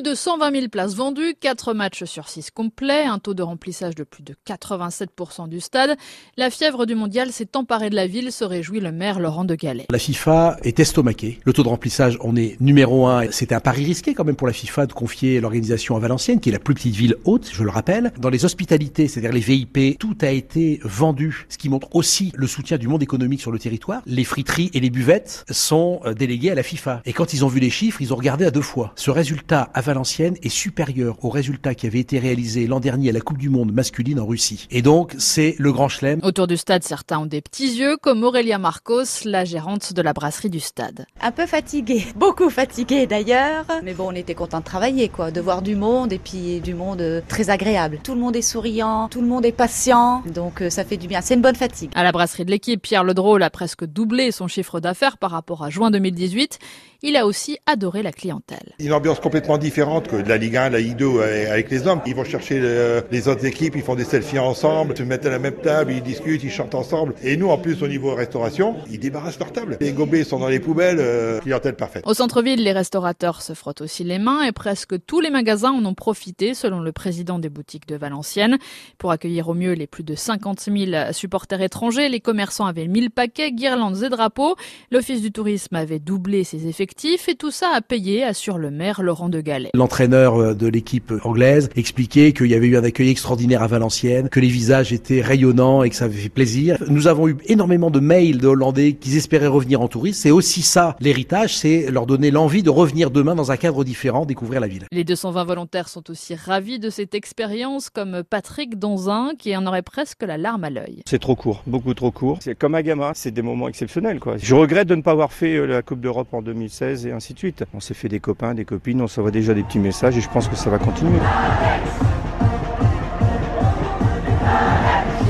Plus de 120 000 places vendues, 4 matchs sur 6 complets, un taux de remplissage de plus de 87% du stade. La fièvre du mondial s'est emparée de la ville, se réjouit le maire Laurent de Gallet. La FIFA est estomaquée. Le taux de remplissage, on est numéro un. C'était un pari risqué quand même pour la FIFA de confier l'organisation à Valenciennes, qui est la plus petite ville haute, je le rappelle. Dans les hospitalités, c'est-à-dire les VIP, tout a été vendu, ce qui montre aussi le soutien du monde économique sur le territoire. Les friteries et les buvettes sont euh, déléguées à la FIFA. Et quand ils ont vu les chiffres, ils ont regardé à deux fois. Ce résultat à Valenciennes est supérieur au résultat qui avait été réalisé l'an dernier à la Coupe du Monde masculine en Russie. Et donc, c'est le grand chelem. Autour du stade, certains ont des petits yeux, comme Aurélia Marcos, la gérante de la brasserie du stade. Un peu fatigué, beaucoup fatigué d'ailleurs. Mais bon, on était content de travailler, quoi, de voir du monde et puis du monde euh, très agréable. Tout le monde est souriant, tout le monde est patient, donc euh, ça fait du bien. C'est une bonne fatigue. À la brasserie de l'équipe, Pierre Ledrôle a presque doublé son chiffre d'affaires par rapport à juin 2018. Il a aussi adoré la clientèle. Une ambiance complètement différente que de la Ligue 1, la Ligue 2 euh, avec les hommes. Ils vont chercher les autres équipes, ils font des selfies ensemble, se mettent à la même table, ils discutent, ils chantent ensemble. Et nous, en plus, au niveau restauration, ils débarrassent leur table. Les gobelets sont dans les poubelles, euh, clientèle parfaite. Au centre-ville, les restaurateurs se frottent aussi les mains et presque tous les magasins en ont profité, selon le président des boutiques de Valenciennes. Pour accueillir au mieux les plus de 50 000 supporters étrangers, les commerçants avaient 1000 paquets, guirlandes et drapeaux. L'Office du tourisme avait doublé ses effectifs et tout ça a payé, assure le maire Laurent de Gallet. L'entraîneur euh, de l'équipe anglaise expliquait qu'il y avait eu un accueil extraordinaire à Valenciennes, que les visages étaient rayonnants et que ça avait fait plaisir. Nous avons eu énormément de mails de Hollandais qui espéraient revenir en tourisme. C'est aussi ça l'héritage, c'est leur donner l'envie de revenir demain dans un cadre différent, découvrir la ville. Les 220 volontaires sont aussi ravis de cette expérience, comme Patrick Donzin, qui en aurait presque la larme à l'œil. C'est trop court, beaucoup trop court. C'est comme à Gamma, c'est des moments exceptionnels. Quoi. Je regrette de ne pas avoir fait euh, la Coupe d'Europe en 2016 et ainsi de suite. On s'est fait des copains, des copines, on s'envoie déjà des petits messages et je pense que ça va continuer.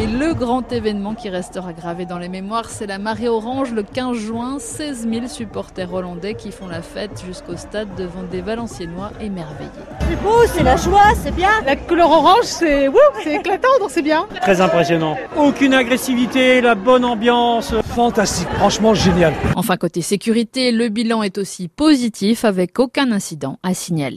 Et le grand événement qui restera gravé dans les mémoires, c'est la marée orange le 15 juin. 16 000 supporters hollandais qui font la fête jusqu'au stade devant des Valenciennois émerveillés. C'est beau, c'est la joie, c'est bien. La couleur orange, c'est c'est éclatant, donc c'est bien. Très impressionnant. Aucune agressivité, la bonne ambiance. Fantastique, franchement génial. Enfin, côté sécurité, le bilan est aussi positif avec aucun incident à signaler.